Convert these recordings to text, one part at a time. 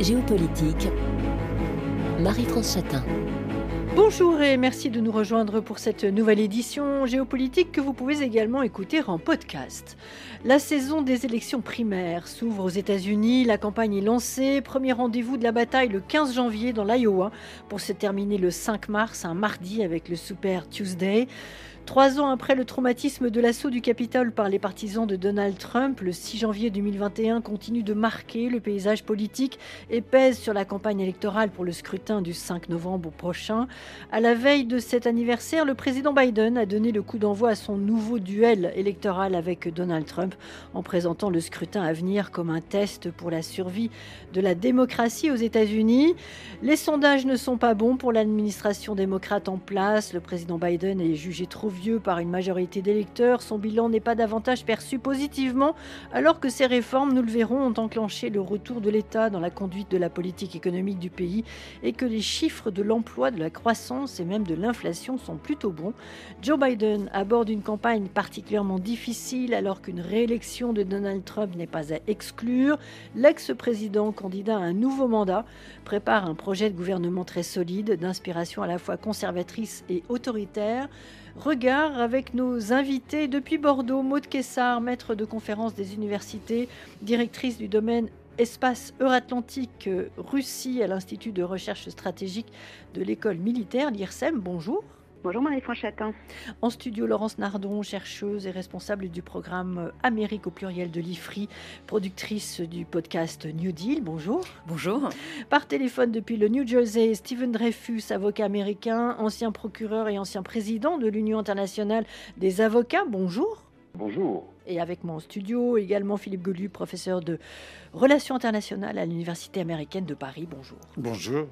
Géopolitique, Marie-France Chatin. Bonjour et merci de nous rejoindre pour cette nouvelle édition géopolitique que vous pouvez également écouter en podcast. La saison des élections primaires s'ouvre aux États-Unis, la campagne est lancée, premier rendez-vous de la bataille le 15 janvier dans l'Iowa pour se terminer le 5 mars, un mardi avec le Super Tuesday. Trois ans après le traumatisme de l'assaut du Capitole par les partisans de Donald Trump, le 6 janvier 2021 continue de marquer le paysage politique et pèse sur la campagne électorale pour le scrutin du 5 novembre prochain. À la veille de cet anniversaire, le président Biden a donné le coup d'envoi à son nouveau duel électoral avec Donald Trump en présentant le scrutin à venir comme un test pour la survie de la démocratie aux États-Unis. Les sondages ne sont pas bons pour l'administration démocrate en place. Le président Biden est jugé trop vieux par une majorité d'électeurs, son bilan n'est pas davantage perçu positivement, alors que ces réformes, nous le verrons, ont enclenché le retour de l'État dans la conduite de la politique économique du pays et que les chiffres de l'emploi, de la croissance et même de l'inflation sont plutôt bons. Joe Biden aborde une campagne particulièrement difficile alors qu'une réélection de Donald Trump n'est pas à exclure. L'ex-président, candidat à un nouveau mandat, prépare un projet de gouvernement très solide, d'inspiration à la fois conservatrice et autoritaire. Regard avec nos invités depuis Bordeaux, Maude Kessar, maître de conférence des universités, directrice du domaine espace Euratlantique euh, Russie à l'Institut de recherche stratégique de l'école militaire, l'IRSEM. Bonjour. Bonjour Marie-France Chatin. En studio, Laurence Nardon, chercheuse et responsable du programme Amérique au pluriel de l'IFRI, productrice du podcast New Deal. Bonjour. Bonjour. Par téléphone depuis le New Jersey, Stephen Dreyfus, avocat américain, ancien procureur et ancien président de l'Union internationale des avocats. Bonjour. Bonjour. Et avec moi en studio également Philippe Golu, professeur de relations internationales à l'Université américaine de Paris. Bonjour. Bonjour.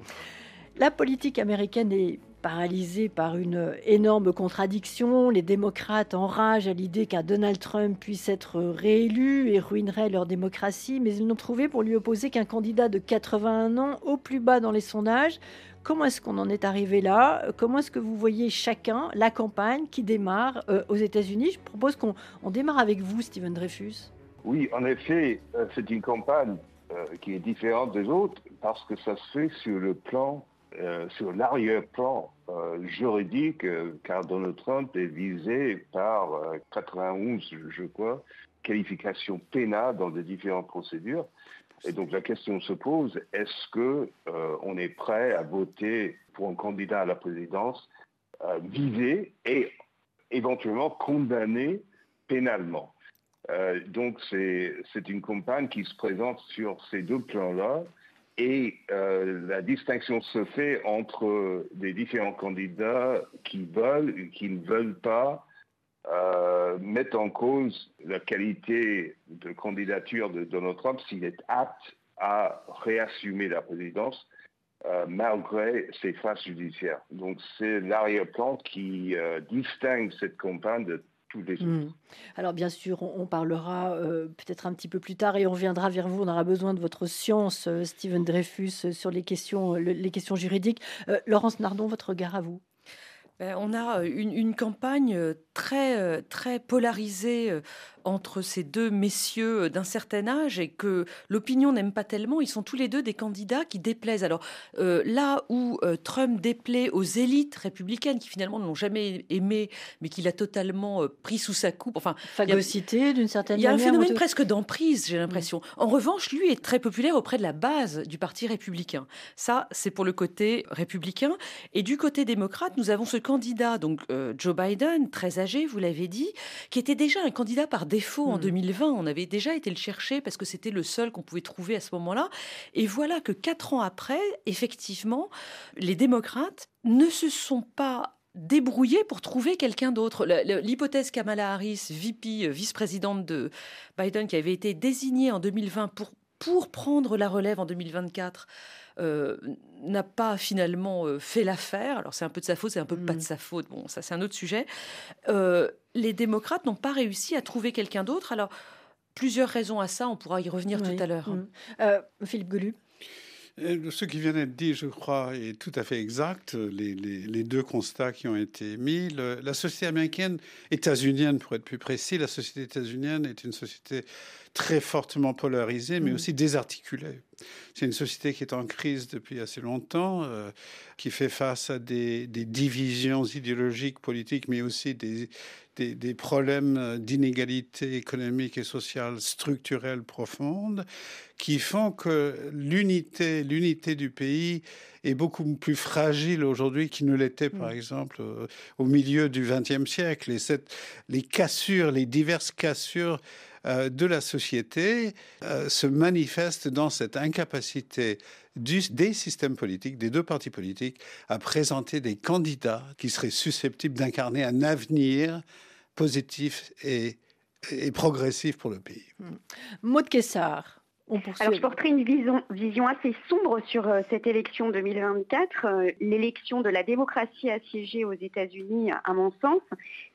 La politique américaine est paralysé par une énorme contradiction. Les démocrates enragent à l'idée qu'un Donald Trump puisse être réélu et ruinerait leur démocratie, mais ils n'ont trouvé pour lui opposer qu'un candidat de 81 ans au plus bas dans les sondages. Comment est-ce qu'on en est arrivé là? Comment est-ce que vous voyez chacun la campagne qui démarre euh, aux États-Unis? Je propose qu'on démarre avec vous, Stephen Dreyfus. Oui, en effet, euh, c'est une campagne euh, qui est différente des autres parce que ça se fait sur le plan euh, sur l'arrière-plan euh, juridique, euh, car Donald Trump est visé par 91, je crois, qualifications pénales dans les différentes procédures. Et donc la question se pose est-ce que on est prêt à voter pour un candidat à la présidence visé et éventuellement condamné pénalement? Donc c'est une campagne qui se présente sur ces deux plans-là. Et euh, la distinction se fait entre les différents candidats qui veulent et qui ne veulent pas euh, mettre en cause la qualité de candidature de Donald Trump s'il est apte à réassumer la présidence euh, malgré ses phases judiciaires. Donc c'est l'arrière-plan qui distingue cette campagne de Hmm. Alors bien sûr, on, parlera euh, peut-être un petit peu plus tard et on viendra vers vous. On aura besoin de votre science, euh, Steven Dreyfus, euh, sur les questions, les questions juridiques. Laurence Nardon, votre regard à vous. Ben, on a une, une, campagne très, très polarisée entre ces deux messieurs euh, d'un certain âge et que l'opinion n'aime pas tellement. Ils sont tous les deux des candidats qui déplaisent. Alors euh, là où euh, Trump déplaît aux élites républicaines qui finalement ne l'ont jamais aimé, mais qu'il a totalement pris sous sa coupe. Enfin, phagocyté d'une certaine manière. Il y a un phénomène presque d'emprise, j'ai l'impression. En revanche, lui est très populaire auprès de la base du parti républicain. Ça, c'est pour le côté républicain. Et du côté démocrate, nous avons ce candidat, donc Joe Biden, très âgé, vous l'avez dit, qui était déjà un candidat par défaut en 2020. Hmm. On avait déjà été le chercher parce que c'était le seul qu'on pouvait trouver à ce moment-là. Et voilà que quatre ans après, effectivement, les démocrates ne se sont pas débrouillés pour trouver quelqu'un d'autre. L'hypothèse Kamala Harris, VP, euh, vice-présidente de Biden, qui avait été désignée en 2020 pour, pour prendre la relève en 2024, euh, n'a pas finalement euh, fait l'affaire. Alors c'est un peu de sa faute, c'est un peu pas de hmm. sa faute. Bon, ça c'est un autre sujet. Euh, les démocrates n'ont pas réussi à trouver quelqu'un d'autre. Alors plusieurs raisons à ça, on pourra y revenir tout à l'heure. Hmm. Philippe Golu. Ce qui vient d'être dit, je crois, est tout à fait exact. Les, les, deux constats qui ont été mis. la société américaine, états-unienne pour être plus précis, la société états-unienne est une société très fortement polarisée, mais Mm. aussi désarticulée. C'est une société qui est en crise depuis assez longtemps, euh, qui fait face à des, des divisions idéologiques, politiques, mais aussi des, des, des problèmes d'inégalité économique et sociale structurelle profonde, qui font que l'unité, l'unité du pays est beaucoup plus fragile aujourd'hui qu'il ne l'était, par Mm. exemple, euh, au milieu du XXe siècle. Et cette, les cassures, les diverses cassures euh, de la société euh, se manifestent dans cette incapacité du, des systèmes politiques, des deux partis politiques, à présenter des candidats qui seraient susceptibles d'incarner un avenir positif et, et progressif pour le pays. Maud Kessar, on. Alors, je porterai une vision, vision assez sombre sur euh, cette élection 2024. Euh, L'élection de la démocratie assiégée aux États-Unis, à mon sens,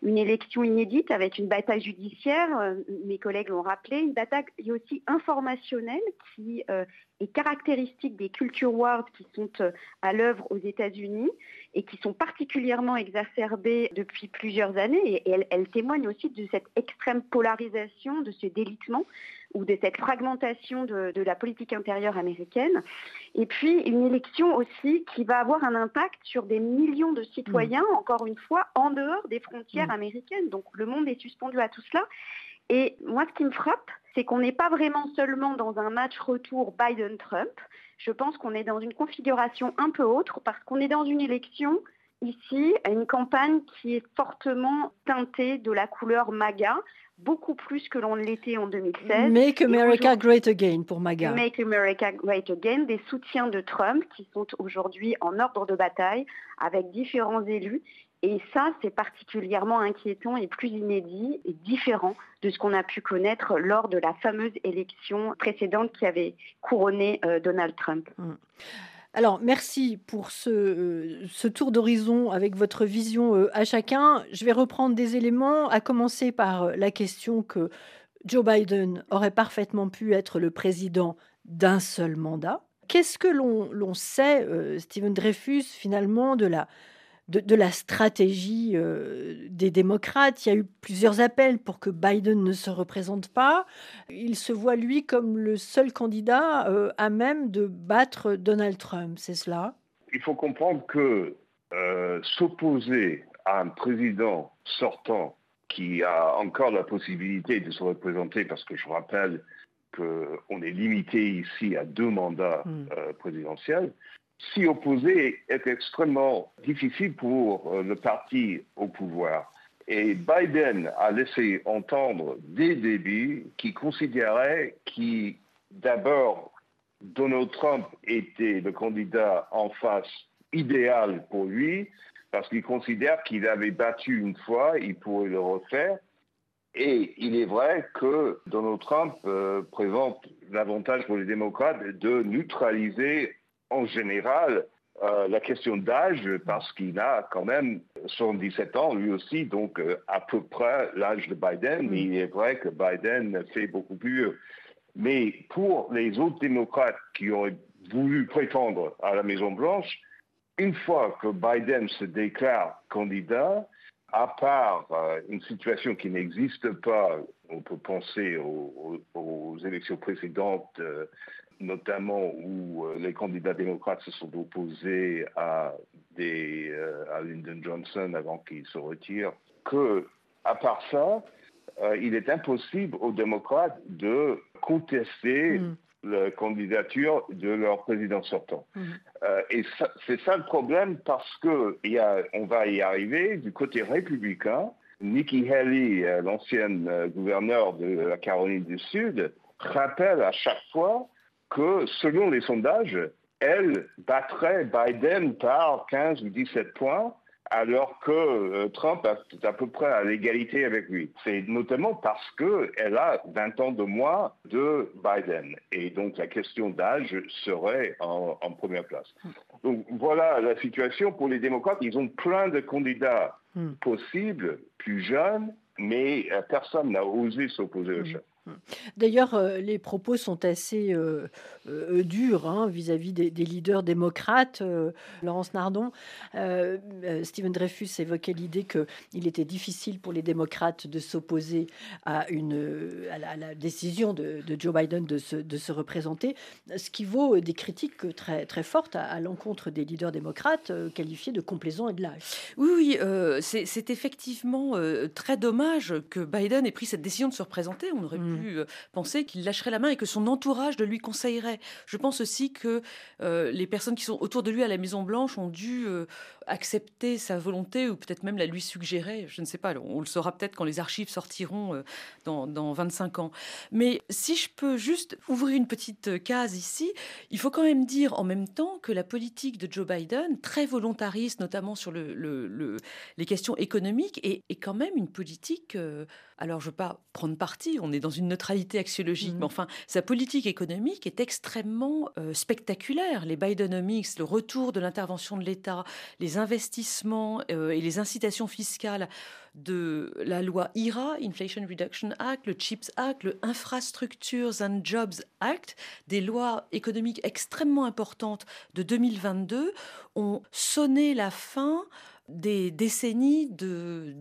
une élection inédite avec une bataille judiciaire, euh, mes collègues l'ont rappelé, une bataille aussi informationnelle qui euh, est caractéristique des culture wars qui sont euh, à l'œuvre aux États-Unis et qui sont particulièrement exacerbées depuis plusieurs années. Et, et elles, elles témoignent aussi de cette extrême polarisation, de ce délitement ou de cette fragmentation de, de, la politique intérieure américaine. Et puis une élection aussi qui va avoir un impact sur des millions de citoyens, mmh. encore une fois, en dehors des frontières mmh. américaines. Donc le monde est suspendu à tout cela. Et moi, ce qui me frappe, c'est qu'on n'est pas vraiment seulement dans un match retour Biden-Trump. Je pense qu'on est dans une configuration un peu autre parce qu'on est dans une élection ici, une campagne qui est fortement teintée de la couleur MAGA, beaucoup plus que l'on l'était en 2016. Make America Great Again pour MAGA. Make America Great Again, des soutiens de Trump qui sont aujourd'hui en ordre de bataille avec différents élus. Et ça, c'est particulièrement inquiétant et plus inédit et différent de ce qu'on a pu connaître lors de la fameuse élection précédente qui avait couronné euh, Donald Trump. Mmh. Alors, merci pour ce, euh, ce tour d'horizon avec votre vision euh, à chacun. Je vais reprendre des éléments, à commencer par la question que Joe Biden aurait parfaitement pu être le président d'un seul mandat. Qu'est-ce que l'on sait, Stephen Dreyfus, finalement, de la, de, de la stratégie euh, des démocrates. Il y a eu plusieurs appels pour que Biden ne se représente pas. Il se voit, lui, comme le seul candidat euh, à même de battre Donald Trump, c'est cela Il faut comprendre que euh, s'opposer à un président sortant qui a encore la possibilité de se représenter, parce que je rappelle qu'on est limité ici à deux mandats mm. présidentiels, s'y opposer est extrêmement difficile pour le parti au pouvoir. Et Biden a laissé entendre dès le début qu'il considérait que d'abord Donald Trump était le candidat en face idéal pour lui, parce qu'il considère qu'il avait battu une fois, il pourrait le refaire. Et il est vrai que Donald Trump euh, présente l'avantage pour les démocrates de neutraliser en général euh, la question d'âge parce qu'il a quand même 77 ans lui aussi, donc euh, à peu près l'âge de Biden, mais il est vrai que Biden fait beaucoup plus. Mais pour les autres démocrates qui auraient voulu prétendre à la Maison-Blanche, une fois que Biden se déclare candidat, à part euh, une situation qui n'existe pas, on peut penser aux, élections précédentes, notamment où euh, les candidats démocrates se sont opposés à, des, euh, à Lyndon Johnson avant qu'il se retire, que, à part ça, euh, il est impossible aux démocrates de contester mm. la candidature de leur président sortant. Mm. et c'est ça le problème parce que y a, on va y arriver du côté républicain. Nikki Haley, l'ancienne gouverneure de la Caroline du Sud, rappelle à chaque fois que selon les sondages, elle battrait Biden par 15 ou 17 points, alors que euh, Trump est à peu près à l'égalité avec lui. C'est notamment parce qu'elle a 20 ans de moins de Biden. Et donc la question d'âge serait en, en, première place. Donc voilà la situation pour les démocrates. Ils ont plein de candidats mm. possibles, plus jeunes, mais personne n'a osé s'opposer au chef. D'ailleurs, euh, les propos sont assez euh, euh, durs hein, vis-à-vis des, leaders démocrates. Laurence Nardon, Stephen Dreyfus évoquait l'idée qu'il était difficile pour les démocrates de s'opposer à, une, à la, décision de, Joe Biden de se, de se, représenter, ce qui vaut des critiques très, très fortes à, l'encontre des leaders démocrates qualifiés de complaisants et de lâches. Oui, oui c'est effectivement très dommage que Biden ait pris cette décision de se représenter. On aurait pu euh, penser qu'il lâcherait la main et que son entourage de lui conseillerait. Je pense aussi que euh, les personnes qui sont autour de lui à la Maison Blanche ont dû euh, accepter sa volonté ou peut-être même la lui suggérer. Je ne sais pas, on le saura peut-être quand les archives sortiront dans, dans 25 ans. Mais si je peux juste ouvrir une petite case ici, il faut quand même dire en même temps que la politique de Joe Biden, très volontariste notamment sur le, le, les questions économiques, est, quand même une politique alors je ne veux pas prendre parti, on est dans une neutralité axiologique, mmh. mais enfin, sa politique économique est extrêmement euh, spectaculaire. Les Bidenomics, le retour de l'intervention de l'État, les investissements euh, et les incitations fiscales de la loi IRA, Inflation Reduction Act, le CHIPS Act, le Infrastructures and Jobs Act, des lois économiques extrêmement importantes de 2022, ont sonné la fin des décennies de,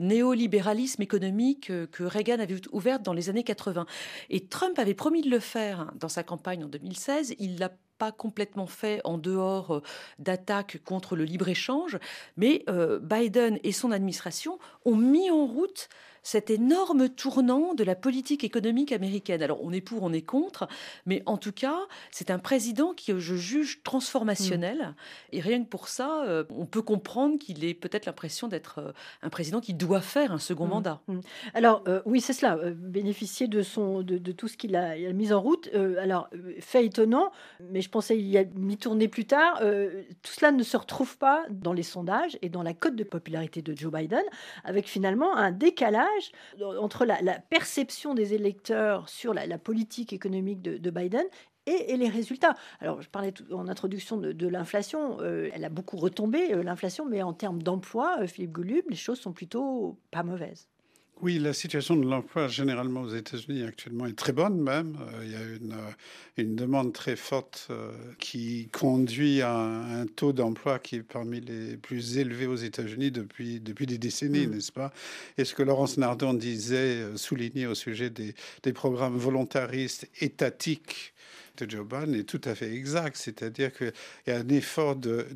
néolibéralisme économique que Reagan avait ouverte dans les années 80. Et Trump avait promis de le faire dans sa campagne en 2016. Il l'a pas complètement fait en dehors euh, d'attaques contre le libre-échange, mais euh, Biden et son administration ont mis en route cet énorme tournant de la politique économique américaine. Alors on est pour, on est contre, mais en tout cas, c'est un président qui je juge transformationnel. Mm. Et rien que pour ça, euh, on peut comprendre qu'il ait peut-être l'impression d'être euh, un président qui doit faire un second mm. mandat. Mm. Alors euh, oui, c'est cela, bénéficier de, son, de, tout ce qu'il a, mis en route. alors, fait étonnant, mais je pensais y a mi-tournée plus tard, tout cela ne se retrouve pas dans les sondages et dans la cote de popularité de Joe Biden, avec finalement un décalage entre la, perception des électeurs sur la, politique économique de, Biden et, les résultats. Alors, je parlais en introduction de, l'inflation. Euh, elle a beaucoup retombé, euh, l'inflation, mais en termes d'emploi, euh, Philippe Goulub, les choses sont plutôt pas mauvaises. Oui, la situation de l'emploi généralement aux États-Unis actuellement est très bonne même. Euh, il y a une, euh, une demande très forte euh, qui conduit à un, taux d'emploi qui est parmi les plus élevés aux États-Unis depuis, depuis des décennies, mm. n'est-ce pas? Et ce que Laurence Nardon disait, soulignait au sujet des, des programmes volontaristes étatiques de Joe Biden est tout à fait exact. C'est-à-dire qu'il y a un effort de,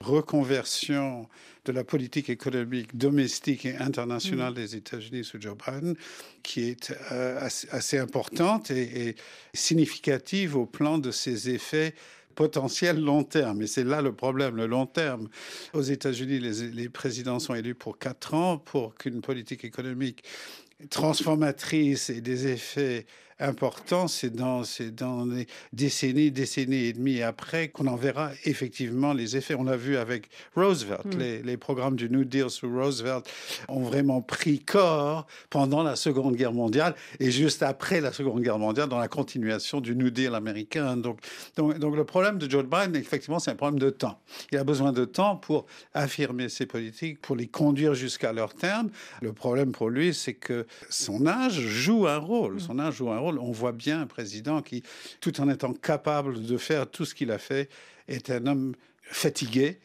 reconversion de la politique économique domestique et internationale mm. des États-Unis sous Joe Biden qui est euh, assez, importante et, significative au plan de ses effets potentiels long terme. Et c'est là le problème, le long terme. Aux États-Unis, les, les, présidents sont élus pour quatre ans pour qu'une politique économique transformatrice et des effets important, c'est dans, dans les décennies, décennies et demie après qu'on en verra effectivement les effets. On l'a vu avec Roosevelt. Hmm. Les, les, programmes du New Deal sous Roosevelt ont vraiment pris corps pendant la Seconde Guerre mondiale et juste après la Seconde Guerre mondiale dans la continuation du New Deal américain. Donc, donc, donc le problème de Joe Biden, effectivement, c'est un problème de temps. Il a besoin de temps pour affirmer ses politiques, pour les conduire jusqu'à leur terme. Le problème pour lui, c'est que son âge joue un rôle. Son âge joue un rôle on voit bien un président qui, tout en étant capable de faire tout ce qu'il a fait, est un homme fatigué.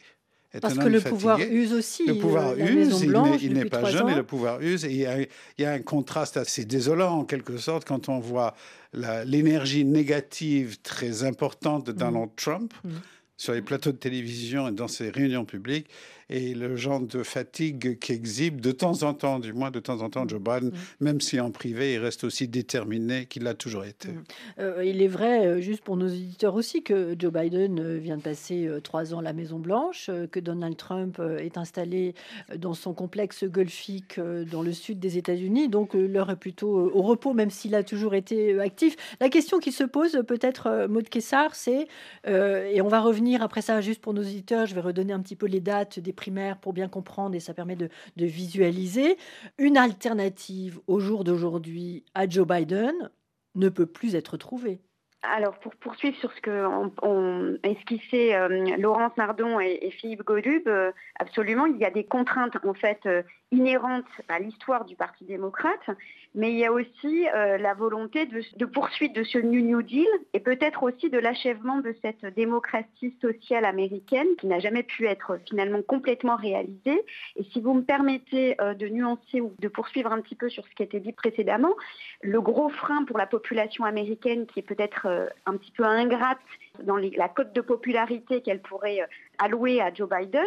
Parce que le pouvoir use aussi. Le pouvoir euh, use, il n'est pas jeune, et le pouvoir use. Et il, y a, un contraste assez désolant, en quelque sorte, quand on voit l'énergie négative très importante de Donald mm. Trump. Mm. sur les plateaux de télévision et dans ses réunions publiques, et le genre de fatigue qu'exhibe de temps en temps, du moins de temps en temps, Joe Biden, mm. même si en privé, il reste aussi déterminé qu'il l'a toujours été. Mm. Euh, il est vrai, euh, juste pour nos éditeurs aussi, que Joe Biden euh, vient de passer trois ans à la Maison-Blanche, que Donald Trump est installé dans son complexe golfique dans le sud des États-Unis, donc l'heure est plutôt au repos, même s'il a toujours été actif. La question qui se pose, peut-être, Maud Kessar, c'est, et on va revenir après ça, juste pour nos éditeurs, je vais redonner un petit peu les dates des pour bien comprendre et ça permet de, visualiser. Une alternative au jour d'aujourd'hui à Joe Biden ne peut plus être trouvée. Alors, pour poursuivre sur ce que on, esquissait euh, Laurence Nardon et, Philippe Godub, euh, absolument, il y a des contraintes en fait euh, inhérentes à l'histoire du Parti démocrate, mais il y a aussi la volonté de, de, poursuite de ce New New Deal et peut-être aussi de l'achèvement de cette démocratie sociale américaine qui n'a jamais pu être finalement complètement réalisée. Et si vous me permettez de nuancer ou de poursuivre un petit peu sur ce qui a été dit précédemment, le gros frein pour la population américaine qui est peut-être euh, un petit peu ingrate dans la cote de popularité qu'elle pourrait euh, allouer à Joe Biden,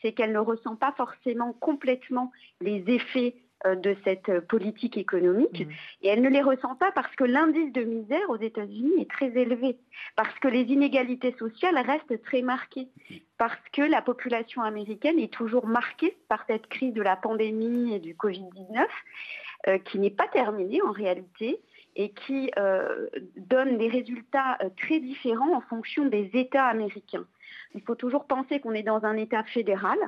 c'est qu'elle ne ressent pas forcément complètement les effets euh, de cette politique économique. Mmh. Et elle ne les ressent pas parce que l'indice de misère aux États-Unis est très élevé, parce que les inégalités sociales restent très marquées, parce que la population américaine est toujours marquée par cette crise de la pandémie et du Covid-19, qui n'est pas terminée en réalité et qui euh, donne des résultats euh, très différents en fonction des États américains. Il faut toujours penser qu'on est dans un État fédéral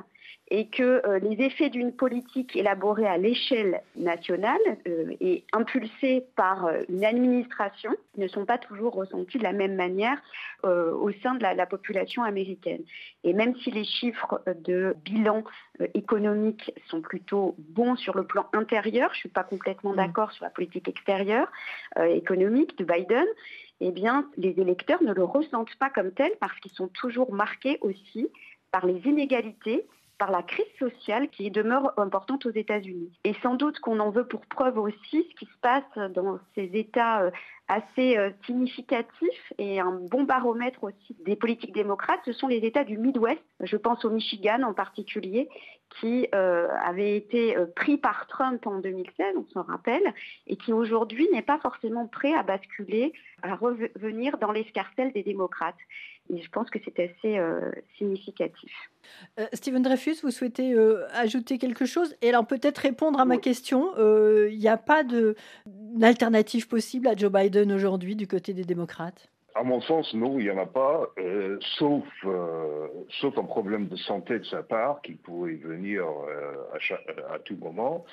et que euh, les effets d'une politique élaborée à l'échelle nationale euh, et impulsée par euh, une administration ne sont pas toujours ressentis de la même manière au sein de la, population américaine. Et même si les chiffres de bilan économique sont plutôt bons sur le plan intérieur, je ne suis pas complètement mmh. d'accord sur la politique extérieure économique de Biden, eh bien, les électeurs ne le ressentent pas comme tel parce qu'ils sont toujours marqués aussi par les inégalités par la crise sociale qui demeure importante aux États-Unis. Et sans doute qu'on en veut pour preuve aussi ce qui se passe dans ces États euh, assez euh, significatifs et un bon baromètre aussi des politiques démocrates, ce sont les États du Midwest. Je pense au Michigan en particulier, qui euh, avait été pris par Trump en 2016, on s'en rappelle, et qui aujourd'hui n'est pas forcément prêt à basculer, à revenir dans l'escarcelle des démocrates. Et je pense que c'est assez euh, significatif. Euh, Stephen Dreyfus, vous souhaitez euh, ajouter quelque chose? Et alors peut-être répondre à ma question. Il n'y a pas d'alternative possible à Joe Biden aujourd'hui du côté des démocrates? À mon sens, non, il n'y en a pas, sauf, sauf un problème de santé de sa part qui pourrait venir à, à, tout moment.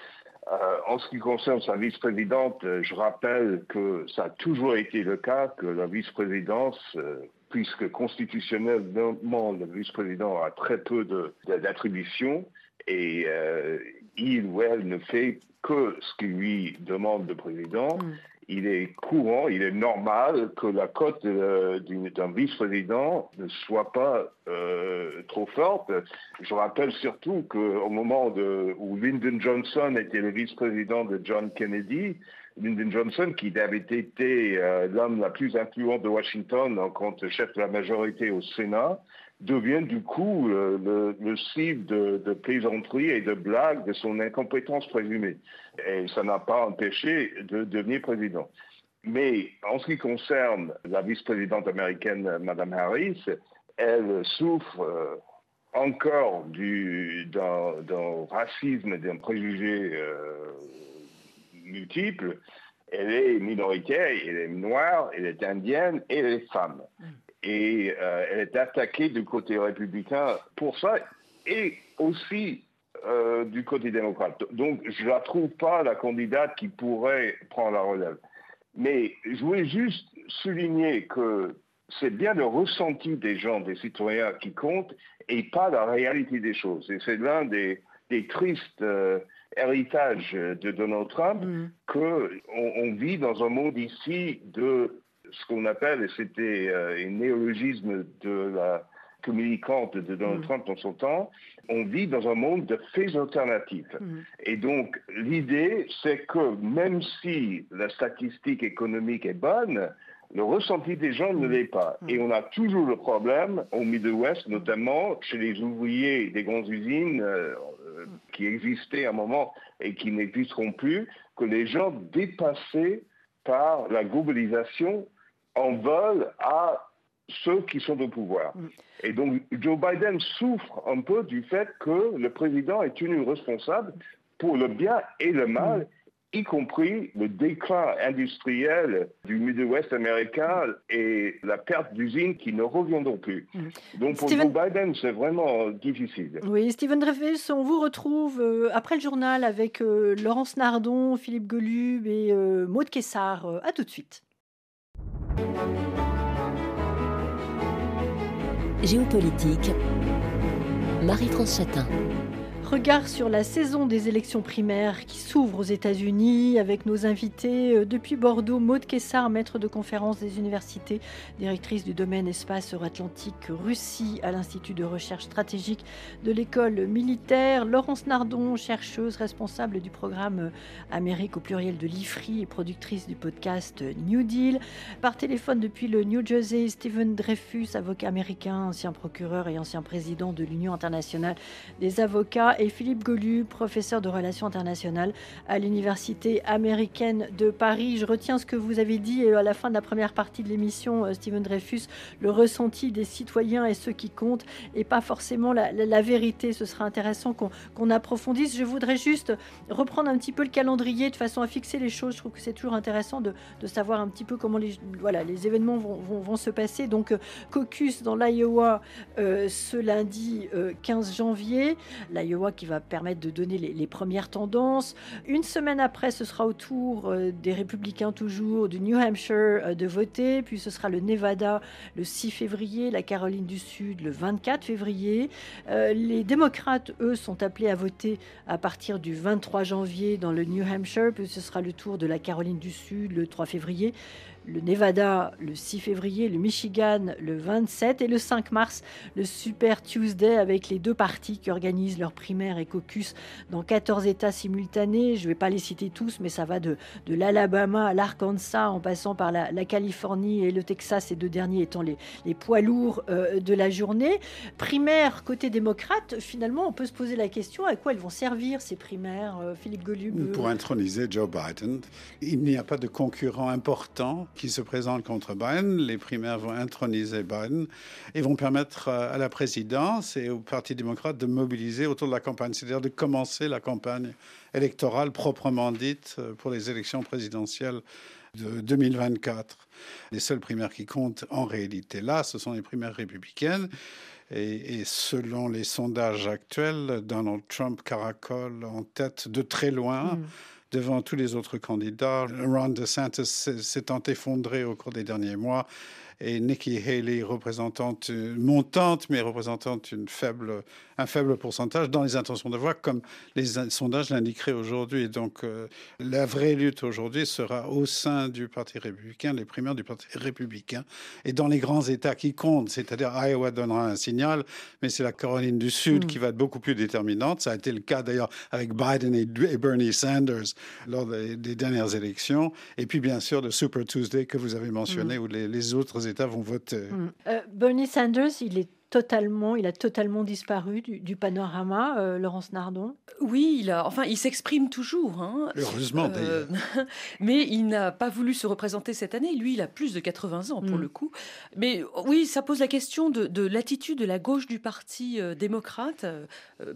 en ce qui concerne sa vice-présidente, je rappelle que ça a toujours été le cas que la vice-présidence puisque constitutionnellement, le vice-président a très peu d'attributions et euh, il ou elle ne fait que ce qu'il lui demande le président. Mm. Il est courant, il est normal que la cote euh, d'un vice-président ne soit pas euh, trop forte. Je rappelle surtout qu'au moment de, où Lyndon Johnson était le vice-président de John Kennedy, Lyndon Johnson, qui avait été euh, l'homme la plus influente de Washington en tant que chef de la majorité au Sénat, devient du coup le, le, cible de, de plaisanteries et de blagues de son incompétence présumée. Et ça n'a pas empêché de devenir président. Mais en ce qui concerne la vice-présidente américaine, Mme Harris, elle souffre euh, encore d'un racisme et d'un préjugé multiples. Elle est minoritaire, elle est noire, elle est indienne et elle est femme. Mm. Et euh, elle est attaquée du côté républicain pour ça et aussi euh, du côté démocrate. Donc je ne la trouve pas la candidate qui pourrait prendre la relève. Mais je voulais juste souligner que c'est bien le ressenti des gens, des citoyens qui compte et pas la réalité des choses. Et c'est l'un des, tristes euh, héritage de Donald Trump mm. qu'on on vit dans un monde ici de ce qu'on appelle, et c'était euh, un néologisme de la communicante de Donald mm. Trump dans son temps, on vit dans un monde de faits alternatifs. Mm. Et donc, l'idée, c'est que même si la statistique économique est bonne, le ressenti des gens ne l'est pas. Et on a toujours le problème, au Midwest notamment, chez les ouvriers des grandes usines, euh, qui existaient à un moment et qui n'existeront plus, que les gens dépassés par la globalisation en veulent à ceux qui sont au pouvoir. Mm. Et donc Joe Biden souffre un peu du fait que le président est tenu responsable pour le bien et le mal, mm y compris le déclin industriel du Midwest américain et la perte d'usines qui ne reviendront plus. Mm. Donc pour Joe Biden, c'est vraiment difficile. Oui, Stephen Dreyfus, on vous retrouve euh, après le journal avec euh, Laurence Nardon, Philippe Golub et euh, Maud Kessar. à tout de suite. Géopolitique, Marie-France Chatin. Regard sur la saison des élections primaires qui s'ouvre aux États-Unis avec nos invités euh, depuis Bordeaux, Maude Kessar, maître de conférence des universités, directrice du domaine espace Atlantique Russie à l'Institut de recherche stratégique de l'école militaire, Laurence Nardon, chercheuse responsable du programme euh, Amérique au pluriel de l'IFRI et productrice du podcast New Deal. Par téléphone depuis le New Jersey, Stephen Dreyfus, avocat américain, ancien procureur et ancien président de l'Union internationale des avocats et Philippe Golu, professeur de relations internationales à l'Université américaine de Paris. Je retiens ce que vous avez dit à la fin de la première partie de l'émission, euh, Steven Dreyfus, le ressenti des citoyens et ceux qui comptent et pas forcément la, vérité. Ce sera intéressant qu'on approfondisse. Je voudrais juste reprendre un petit peu le calendrier de façon à fixer les choses. Je trouve que c'est toujours intéressant de, savoir un petit peu comment les, voilà, les événements vont, se passer. Donc, euh, caucus dans l'Iowa euh, ce lundi 15 janvier. L'Iowa qui va permettre de donner les, premières tendances. Une semaine après, ce sera au tour euh, des républicains toujours, du New Hampshire, euh, de voter. Puis ce sera le Nevada le 6 février, la Caroline du Sud le 24 février. Euh, les démocrates, eux, sont appelés à voter à partir du 23 janvier dans le New Hampshire. Puis ce sera le tour de la Caroline du Sud le 3 février le Nevada le 6 février, le Michigan le 27 et le 5 mars, le Super Tuesday avec les deux partis qui organisent leurs primaires et caucus dans 14 États simultanés. Je ne vais pas les citer tous, mais ça va de, de l'Alabama à l'Arkansas en passant par la, Californie et le Texas, ces deux derniers étant les, les poids lourds euh, de la journée. Primaires côté démocrate, finalement, on peut se poser la question à quoi elles vont servir ces primaires, euh, Philippe Golub Pour introniser Joe Biden. Il n'y a pas de concurrent important qui se présentent contre Biden. Les primaires vont introniser Biden et vont permettre à la présidence et au Parti démocrate de mobiliser autour de la campagne, c'est-à-dire de commencer la campagne électorale proprement dite pour les élections présidentielles de 2024. Les seules primaires qui comptent en réalité là, ce sont les primaires républicaines. Et, selon les sondages actuels, Donald Trump caracole en tête de très loin. Mm devant tous les autres candidats. Ron DeSantis s'est effondré au cours des derniers mois et Nikki Haley, représentante montante, mais représentante une faible, un faible pourcentage dans les intentions de voix, comme les sondages l'indiqueraient aujourd'hui. Donc, euh, la vraie lutte aujourd'hui sera au sein du Parti républicain, les primaires du Parti républicain, et dans les grands États qui comptent, c'est-à-dire Iowa donnera un signal, mais c'est la Caroline du Sud mm. qui va être beaucoup plus déterminante. Ça a été le cas d'ailleurs avec Biden et, Bernie Sanders lors des, dernières élections. Et puis, bien sûr, le Super Tuesday que vous avez mentionné, mm. où les, les autres États vont voter. Mm. Euh, Bernie Sanders, il est totalement, il a totalement disparu du, panorama, euh, Laurence Nardon? Oui, il a, enfin, il s'exprime toujours. Hein. Heureusement euh, d'ailleurs. mais il n'a pas voulu se représenter cette année. Lui, il a plus de 80 ans pour mm. le coup. Mais oui, ça pose la question de, l'attitude de la gauche du parti euh, démocrate.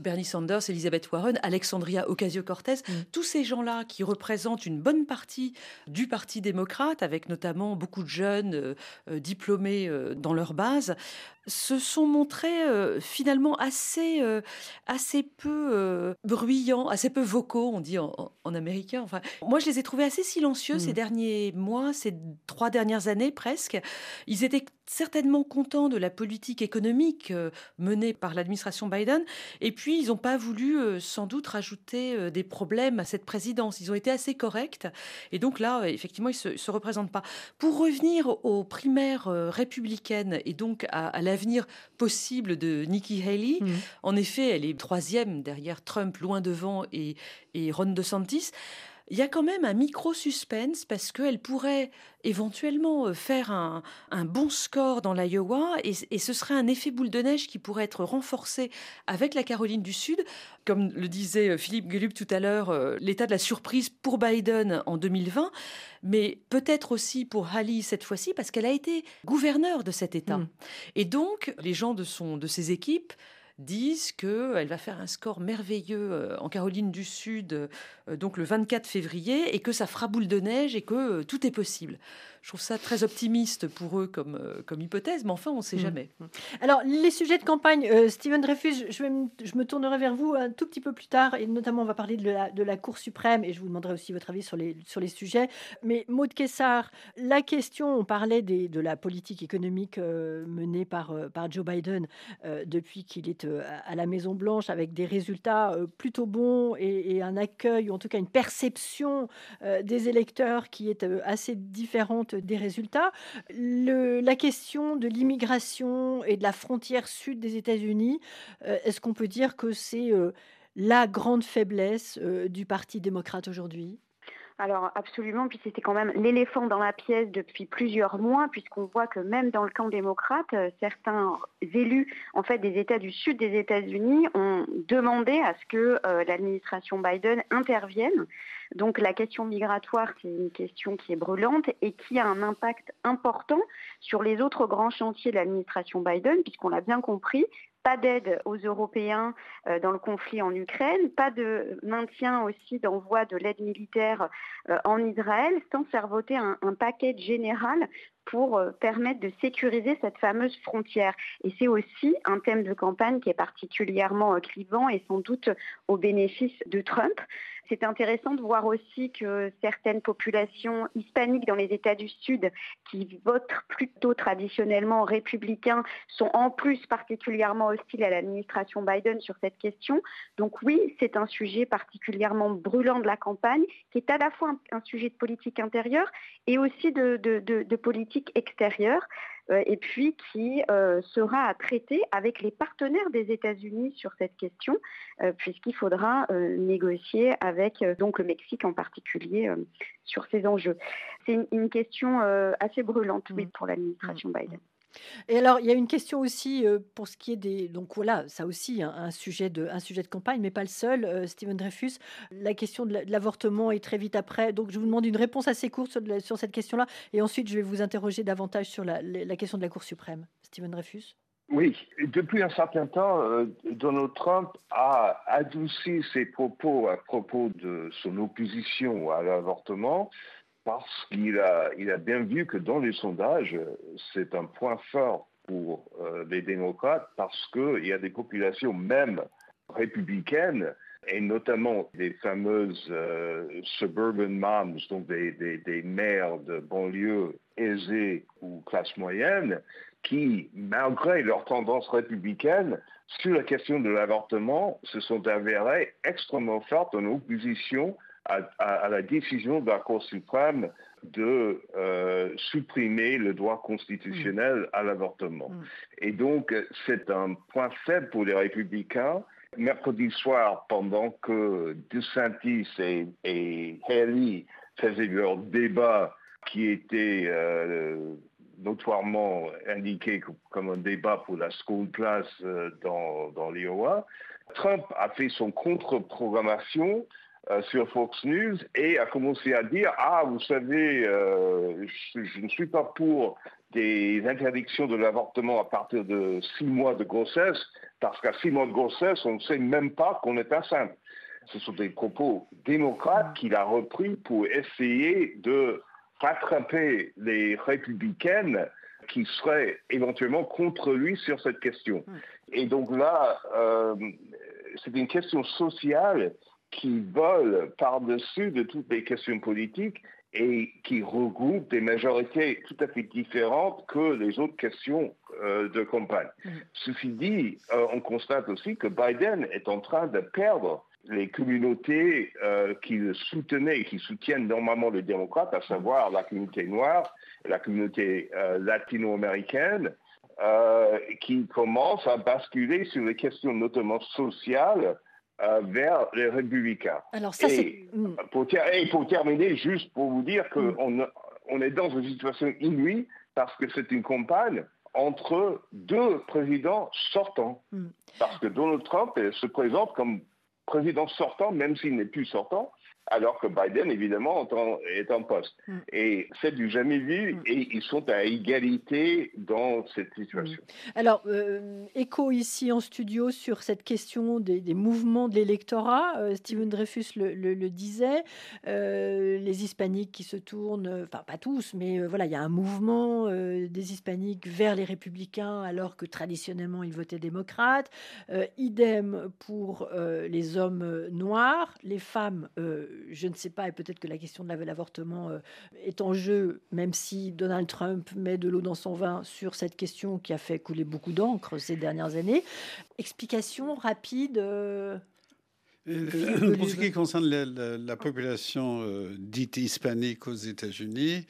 Bernie Sanders, Elizabeth Warren, Alexandria Ocasio-Cortez, mm. tous ces gens-là qui représentent une bonne partie du parti démocrate, avec notamment beaucoup de jeunes diplômés dans leur base, se sont montrés euh, finalement assez, euh, assez peu euh, bruyants, assez peu vocaux, on dit en, américain. Enfin, moi, je les ai trouvés assez silencieux ces mmh. derniers mois, ces trois dernières années presque. Ils étaient certainement contents de la politique économique euh, menée par l'administration Biden. Et puis, ils n'ont pas voulu euh, sans doute rajouter euh, des problèmes à cette présidence. Ils ont été assez corrects. Et donc là, effectivement, ils ne se, représentent pas. Pour revenir aux primaires républicaines et donc à, l'avenir possible de Nikki Haley, mmh. en effet, elle est troisième derrière Trump, loin devant, et, et Ron DeSantis il y a quand même un micro-suspense parce qu'elle pourrait éventuellement euh, faire un, bon score dans l'Iowa et, et, ce serait un effet boule de neige qui pourrait être renforcé avec la Caroline du Sud. Comme le disait euh, Philippe Gelub tout à l'heure, euh, l'état de la surprise pour Biden en 2020, mais peut-être aussi pour Haley cette fois-ci parce qu'elle a été gouverneure de cet État. Mm. Et donc, les gens de, son, de ses équipes disent qu'elle va faire un score merveilleux euh, en Caroline du Sud, euh, donc le 24 février, et que ça fera boule de neige et que euh, tout est possible. Je trouve ça très optimiste pour eux comme, euh, comme hypothèse, mais enfin, on ne sait mm. jamais. Alors, les sujets de campagne, euh, Steven Dreyfus, je, vais je me tournerai vers vous un tout petit peu plus tard, et notamment, on va parler de la, de la Cour suprême, et je vous demanderai aussi votre avis sur les, sur les sujets. Mais Maud Kessar, la question, on parlait des, de la politique économique euh, menée par, par Joe Biden depuis qu'il est à la Maison-Blanche, avec des résultats plutôt bons et, et, un accueil, ou en tout cas une perception des électeurs qui est assez différente des résultats. la question de l'immigration et de la frontière sud des États-Unis, euh, est-ce qu'on peut dire que c'est euh, la grande faiblesse euh, du Parti démocrate aujourd'hui? Alors absolument, puis c'était quand même l'éléphant dans la pièce depuis plusieurs mois, puisqu'on voit que même dans le camp démocrate, certains élus en fait des États du sud des États-Unis ont demandé à ce que l'administration Biden intervienne donc la question migratoire, c'est une question qui est brûlante et qui a un impact important sur les autres grands chantiers de l'administration Biden, puisqu'on l'a bien compris, pas d'aide aux Européens euh, dans le conflit en Ukraine, pas de maintien aussi d'envoi de l'aide militaire euh, en Israël, sans faire voter un, paquet général pour euh, permettre de sécuriser cette fameuse frontière. Et c'est aussi un thème de campagne qui est particulièrement clivant et sans doute au bénéfice de Trump. C'est intéressant de voir aussi que certaines populations hispaniques dans les États du Sud qui votent plutôt traditionnellement républicains sont en plus particulièrement hostiles à l'administration Biden sur cette question. Donc oui, c'est un sujet particulièrement brûlant de la campagne qui est à la fois un, sujet de politique intérieure et aussi de politique extérieure. Euh, et puis qui euh, sera à traiter avec les partenaires des États-Unis sur cette question, euh, puisqu'il faudra négocier avec donc le Mexique en particulier sur ces enjeux. C'est une, question assez brûlante, oui, mm. pour l'administration mm. Biden. Et alors, il y a une question aussi pour ce qui est des. Donc voilà, ça aussi, hein, un, sujet de, un sujet de campagne, mais pas le seul, Steven Dreyfus. La question de l'avortement est très vite après. Donc je vous demande une réponse assez courte sur, cette question-là. Et ensuite, je vais vous interroger davantage sur la, question de la Cour suprême. Steven Dreyfus? Oui, depuis un certain temps, Donald Trump a adouci ses propos à propos de son opposition à l'avortement parce qu'il a, bien vu que dans les sondages, c'est un point fort pour euh, les démocrates parce qu'il y a des populations même républicaines et notamment des fameuses euh, suburban moms, donc des, des, mères de banlieue aisées ou classe moyenne, qui, malgré leur tendance républicaine, sur la question de l'avortement, se sont avérées extrêmement fortes en opposition à, la décision de la Cour suprême de euh, supprimer le droit constitutionnel mm. à l'avortement. Mm. Et donc, c'est un point faible pour les républicains. Mercredi soir, pendant que DeSantis et, et Haley faisaient leur débat qui était euh, notoirement indiqué comme un débat pour la school class euh, dans, dans l'Iowa, Trump a fait son contre-programmation euh, sur Fox News et a commencé à dire Ah, vous savez, euh, je, ne suis pas pour des interdictions de l'avortement à partir de six mois de grossesse, parce qu'à six mois de grossesse, on ne sait même pas qu'on est enceinte. Ce sont des propos démocrates qu'il a repris pour essayer de rattraper les républicaines qui seraient éventuellement contre lui sur cette question. Et donc là, euh, c'est une question sociale qui vole par-dessus de toutes les questions politiques et qui regroupe des majorités tout à fait différentes que les autres questions euh, de campagne. Mm. Ceci dit, euh, on constate aussi que Biden est en train de perdre les communautés euh, qui le soutenaient et qui soutiennent normalement les démocrates, à savoir la communauté noire, la communauté latino-américaine, qui commencent à basculer sur les questions notamment sociales euh, vers les républicains. Alors ça, et, hmm. pour, et pour terminer, juste pour vous dire qu'on hmm. on est dans une situation inouïe parce que c'est une campagne entre deux présidents sortants. Hmm. Parce que Donald Trump se présente comme président sortant, même s'il n'est plus sortant, alors que Biden, évidemment, est en poste. Mm. Et c'est du jamais vu, mm. et ils sont à égalité dans cette situation. Mm. Alors, euh, écho ici en studio sur cette question des, mouvements de l'électorat. Euh, Steven Dreyfus le, disait, euh, les hispaniques qui se tournent, enfin pas tous, mais voilà, il y a un mouvement des hispaniques vers les républicains, alors que traditionnellement ils votaient démocrates. idem pour les hommes noirs, les femmes je ne sais pas, et peut-être que la question de l'avortement euh, est en jeu, même si Donald Trump met de l'eau dans son vin sur cette question qui a fait couler beaucoup d'encre ces dernières années. Explication rapide euh, euh, Pour ce qui concerne la, population dite hispanique aux États-Unis,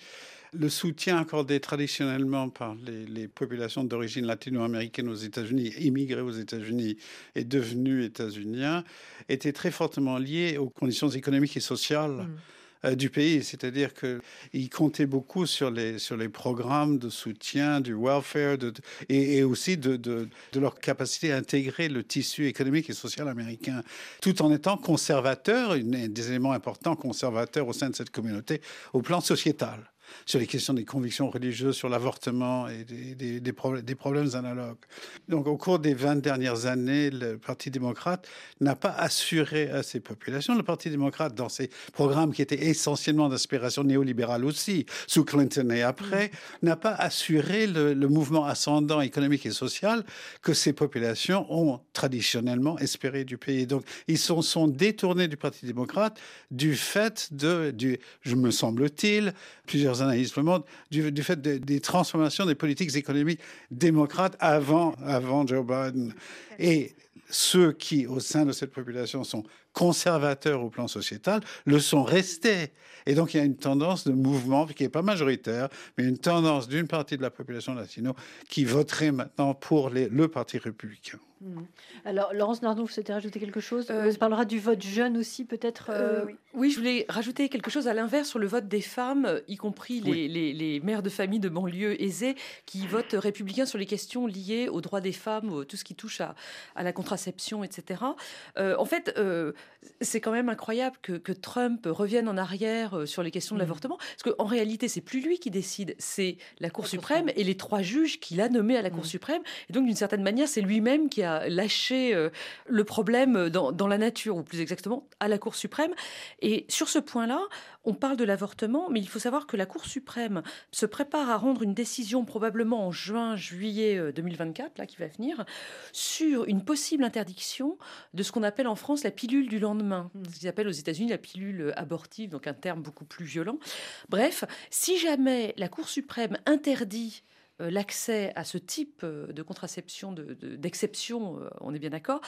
le soutien accordé traditionnellement par les, populations d'origine latino-américaine aux États-Unis, immigrées aux États-Unis et devenues états-uniens, était très fortement lié aux conditions économiques et sociales. Mm. Euh, du pays, c'est-à-dire qu'ils comptaient beaucoup sur les, sur les programmes de soutien, du welfare et, aussi de, de, leur capacité à intégrer le tissu économique et social américain, tout en étant conservateurs, des éléments importants conservateurs au sein de cette communauté au plan sociétal sur les questions des convictions religieuses, sur l'avortement et des, des, problèmes analogues. Donc, au cours des 20 dernières années, le Parti démocrate n'a pas assuré à ces populations. Le Parti démocrate, dans ses programmes qui étaient essentiellement d'inspiration néolibérale aussi, sous Clinton et après, mm. n'a pas assuré le, mouvement ascendant économique et social que ces populations ont traditionnellement espéré du pays. Donc, ils sont, sont détournés du Parti démocrate du fait de, du, je me semble-t-il, plusieurs du, fait des transformations des politiques économiques démocrates avant, avant Joe Biden. Et ceux qui, au sein de cette population, sont conservateurs au plan sociétal, le sont restés. Et donc, il y a une tendance de mouvement qui n'est pas majoritaire, mais une tendance d'une partie de la population latino qui voterait maintenant pour le Parti républicain. Hmm. Alors, Laurence Nardon, vous souhaitez rajouter quelque chose euh, On parlera du vote jeune aussi, peut-être euh, euh, oui. je voulais rajouter quelque chose à l'inverse sur le vote des femmes, y compris les, les, mères de famille de banlieue aisées qui votent républicains sur les questions liées aux droits des femmes, tout ce qui touche à, à la contraception, etc. en fait, c'est quand même incroyable que, que, Trump revienne en arrière sur les questions de hmm. l'avortement, parce qu'en réalité, c'est plus lui qui décide, c'est la Cour suprême et les trois juges qu'il a nommés à la Cour hmm. suprême. Et donc, d'une certaine manière, c'est lui-même qui a lâcher euh, le problème dans, la nature, ou plus exactement à la Cour suprême. Et sur ce point-là, on parle de l'avortement, mais il faut savoir que la Cour suprême se prépare à rendre une décision probablement en juin, juillet 2024, euh, là qui va venir, sur une possible interdiction de ce qu'on appelle en France la pilule du lendemain, hmm. ce qu'ils appellent aux États-Unis la pilule abortive, donc un terme beaucoup plus violent. Bref, si jamais la Cour suprême interdit euh, l'accès à ce type euh, de contraception d'exception, euh, on est bien d'accord,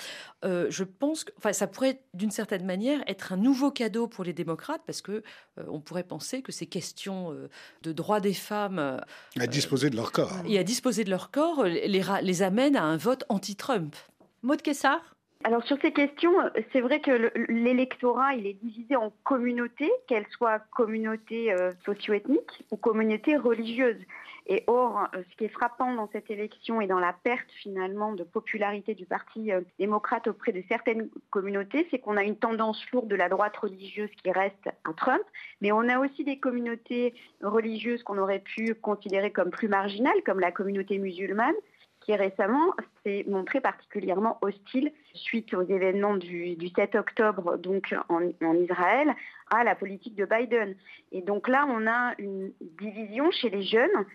je pense que enfin, ça pourrait d'une certaine manière être un nouveau cadeau pour les démocrates parce que on pourrait penser que ces questions de droits des femmes à disposer de leur corps et à disposer de leur corps les, les amènent à un vote anti-Trump. Maud Kessar? Alors sur ces questions, c'est vrai que l'électorat, il est divisé en communautés, qu'elles soient communautés socio-ethniques ou communautés religieuses. Et or, euh, ce qui est frappant dans cette élection et dans la perte finalement de popularité du Parti euh, démocrate auprès de certaines communautés, c'est qu'on a une tendance lourde de la droite religieuse qui reste à Trump, mais on a aussi des communautés religieuses qu'on aurait pu considérer comme plus marginales, comme la communauté musulmane, qui récemment s'est montrée particulièrement hostile suite aux événements du, 7 octobre donc en, en, Israël à la politique de Biden. Et donc là, on a une division chez les jeunes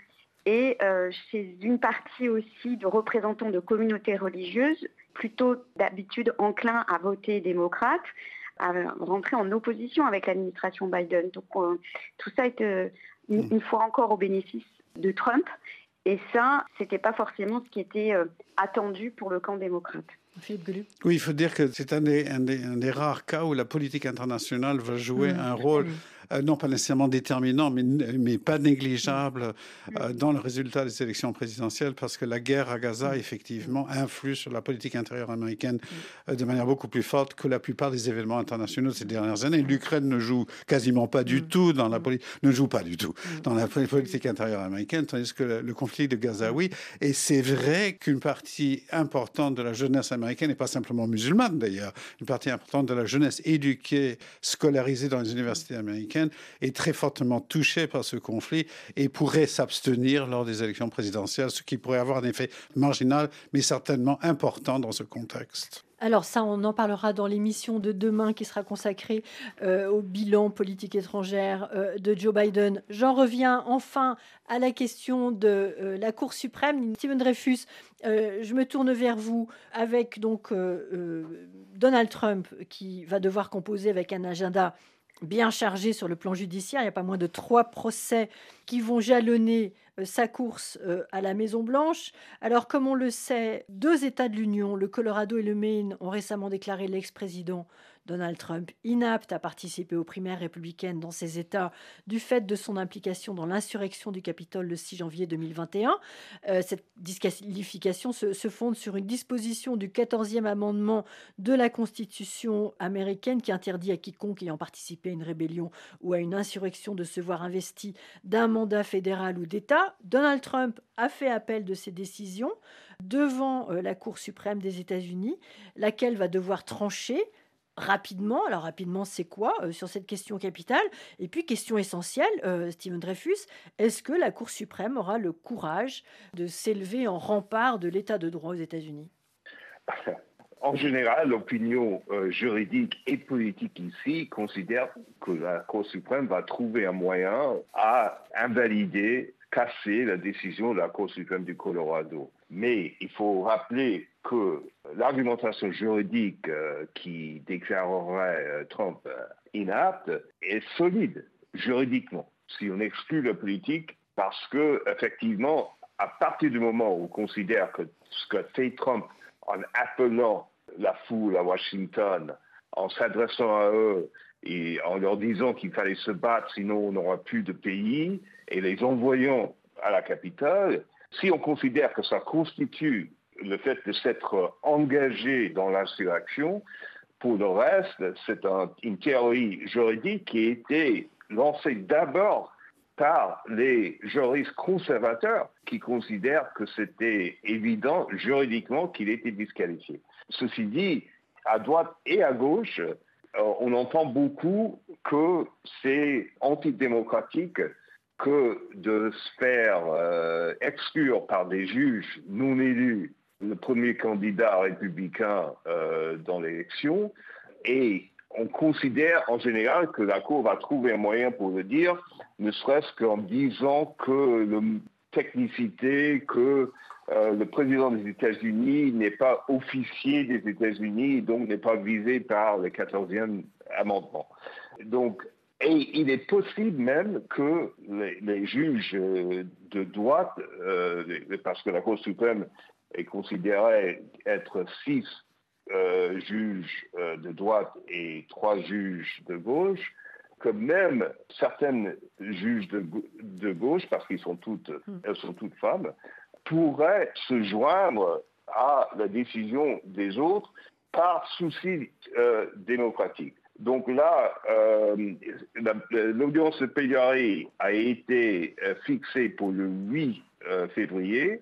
et euh, chez une partie aussi de représentants de communautés religieuses, plutôt d'habitude enclins à voter démocrate, à rentrer en opposition avec l'administration Biden. Donc euh, tout ça est euh, une, une, fois encore au bénéfice de Trump. Et ça, ce n'était pas forcément ce qui était attendu pour le camp démocrate. Oui, il faut dire que c'est un des, un, des, rares cas où la politique internationale va jouer mm. un rôle euh, non pas nécessairement déterminant, mais, mais pas négligeable euh, dans le résultat des élections présidentielles, parce que la guerre à Gaza, effectivement, influe sur la politique intérieure américaine euh, de manière beaucoup plus forte que la plupart des événements internationaux de ces dernières années. L'Ukraine ne joue quasiment pas du tout dans la politique, ne joue pas du tout dans la politique intérieure américaine, tandis que le, le conflit de Gaza, oui. Et c'est vrai qu'une partie importante de la jeunesse américaine, et pas simplement musulmane d'ailleurs, une partie importante de la jeunesse éduquée, scolarisée dans les universités américaines, est très fortement touchée par ce conflit et pourrait s'abstenir lors des élections présidentielles, ce qui pourrait avoir un effet marginal, mais certainement important dans ce contexte. Alors ça, on en parlera dans l'émission de demain qui sera consacrée euh, au bilan politique étrangère euh, de Joe Biden. J'en reviens enfin à la question de euh, la Cour suprême. Stephen Dreyfus, je me tourne vers vous avec donc Donald Trump qui va devoir composer avec un agenda bien chargé sur le plan judiciaire. Il n'y a pas moins de trois procès qui vont jalonner euh, sa course euh, à la Maison-Blanche. Alors, comme on le sait, deux États de l'Union, le Colorado et le Maine, ont récemment déclaré l'ex-président Donald Trump inapte à participer aux primaires républicaines dans ces États du fait de son implication dans l'insurrection du Capitole le 6 janvier 2021. Euh, cette disqualification se, se, fonde sur une disposition du 14e amendement de la Constitution américaine qui interdit à quiconque ayant participé à une rébellion ou à une insurrection de se voir investi d'un mandat fédéral ou d'État. Donald Trump a fait appel de ces décisions devant euh, la Cour suprême des États-Unis, laquelle va devoir trancher rapidement. Alors rapidement, c'est quoi euh, sur cette question capitale? Et puis question essentielle, euh, Stephen Dreyfus, est-ce que la Cour suprême aura le courage de s'élever en rempart de l'état de droit aux États-Unis? En général, l'opinion euh, juridique et politique ici considère que la Cour suprême va trouver un moyen à invalider, casser la décision de la Cour suprême du Colorado. Mais il faut rappeler que l'argumentation juridique euh, qui déclarerait euh, Trump euh, inapte est solide juridiquement, si on exclut la politique, parce que effectivement, à partir du moment où on considère que ce que fait Trump en appelant la foule à Washington, en s'adressant à eux et en leur disant qu'il fallait se battre, sinon on n'aura plus de pays, et les envoyant à la capitale, si on considère que ça constitue le fait de s'être engagé dans l'insurrection, pour le reste, c'est un, une théorie juridique qui a été lancée d'abord par les juristes conservateurs qui considèrent que c'était évident juridiquement qu'il était disqualifié. Ceci dit, à droite et à gauche, euh, on entend beaucoup que c'est antidémocratique que de se faire euh, exclure par des juges non élus le premier candidat républicain euh, dans l'élection. Et on considère en général que la Cour va trouver un moyen pour le dire, ne serait-ce qu'en disant que la technicité, que euh, le président des États-Unis n'est pas officier des États-Unis, donc n'est pas visé par le 14e amendement. Donc, et il est possible même que les, juges euh, de droite, parce que la Cour suprême est considérée être six euh, juges de droite et trois juges de gauche, que même certaines juges de, de gauche, parce qu'elles sont toutes, hmm. elles sont toutes femmes, pourraient se joindre à la décision des autres par souci démocratique. Donc là, euh, l'audience de plaidoirie a été euh, fixée pour le 8 euh, février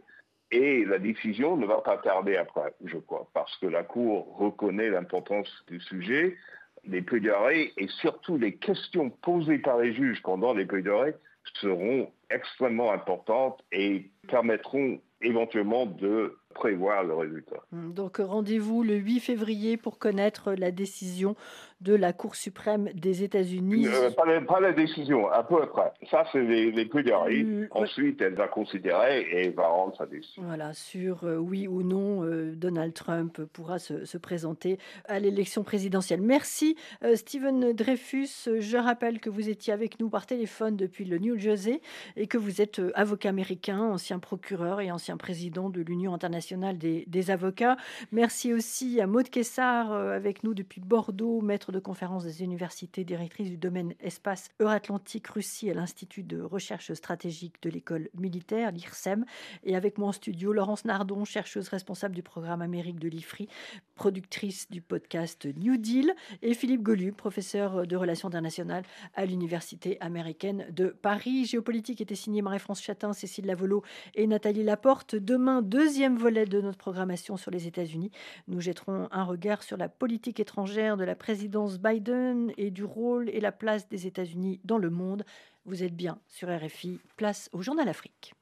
et la décision ne va pas tarder après, je crois, parce que la Cour reconnaît l'importance du sujet. Les plaidoiries et surtout les questions posées par les juges pendant les plaidoiries seront extrêmement importantes et permettront éventuellement de prévoir le résultat. Donc rendez-vous le 8 février pour connaître la décision de la Cour suprême des États-Unis. Euh, pas, la décision, un peu après. Ça, c'est les, les plaidoiries. Ensuite, elle va considérer et va rendre sa décision. Voilà, sur euh, oui ou non, euh, Donald Trump pourra se, se présenter à l'élection présidentielle. Merci, Stephen Dreyfus. Je rappelle que vous étiez avec nous par téléphone depuis le New Jersey et que vous êtes avocat américain, ancien procureur et ancien président de l'Union internationale des, des, avocats. Merci aussi à Maud Kessar avec nous depuis Bordeaux, maître de conférence des universités, directrice du domaine espace Euratlantique Russie à l'Institut de recherche stratégique de l'école militaire, l'IRSEM. Et avec moi en studio, Laurence Nardon, chercheuse responsable du programme Amérique de l'IFRI, productrice du podcast New Deal, et Philippe Golu, professeur de relations internationales à l'Université américaine de Paris. Géopolitique était signé Marie-France Chatin, Cécile Lavolo et Nathalie Laporte. Demain, deuxième volet de notre programmation sur les États-Unis. Nous jetterons un regard sur la politique étrangère de la présidence Biden et du rôle et la place des États-Unis dans le monde. Vous êtes bien sur RFI, place au Journal Afrique.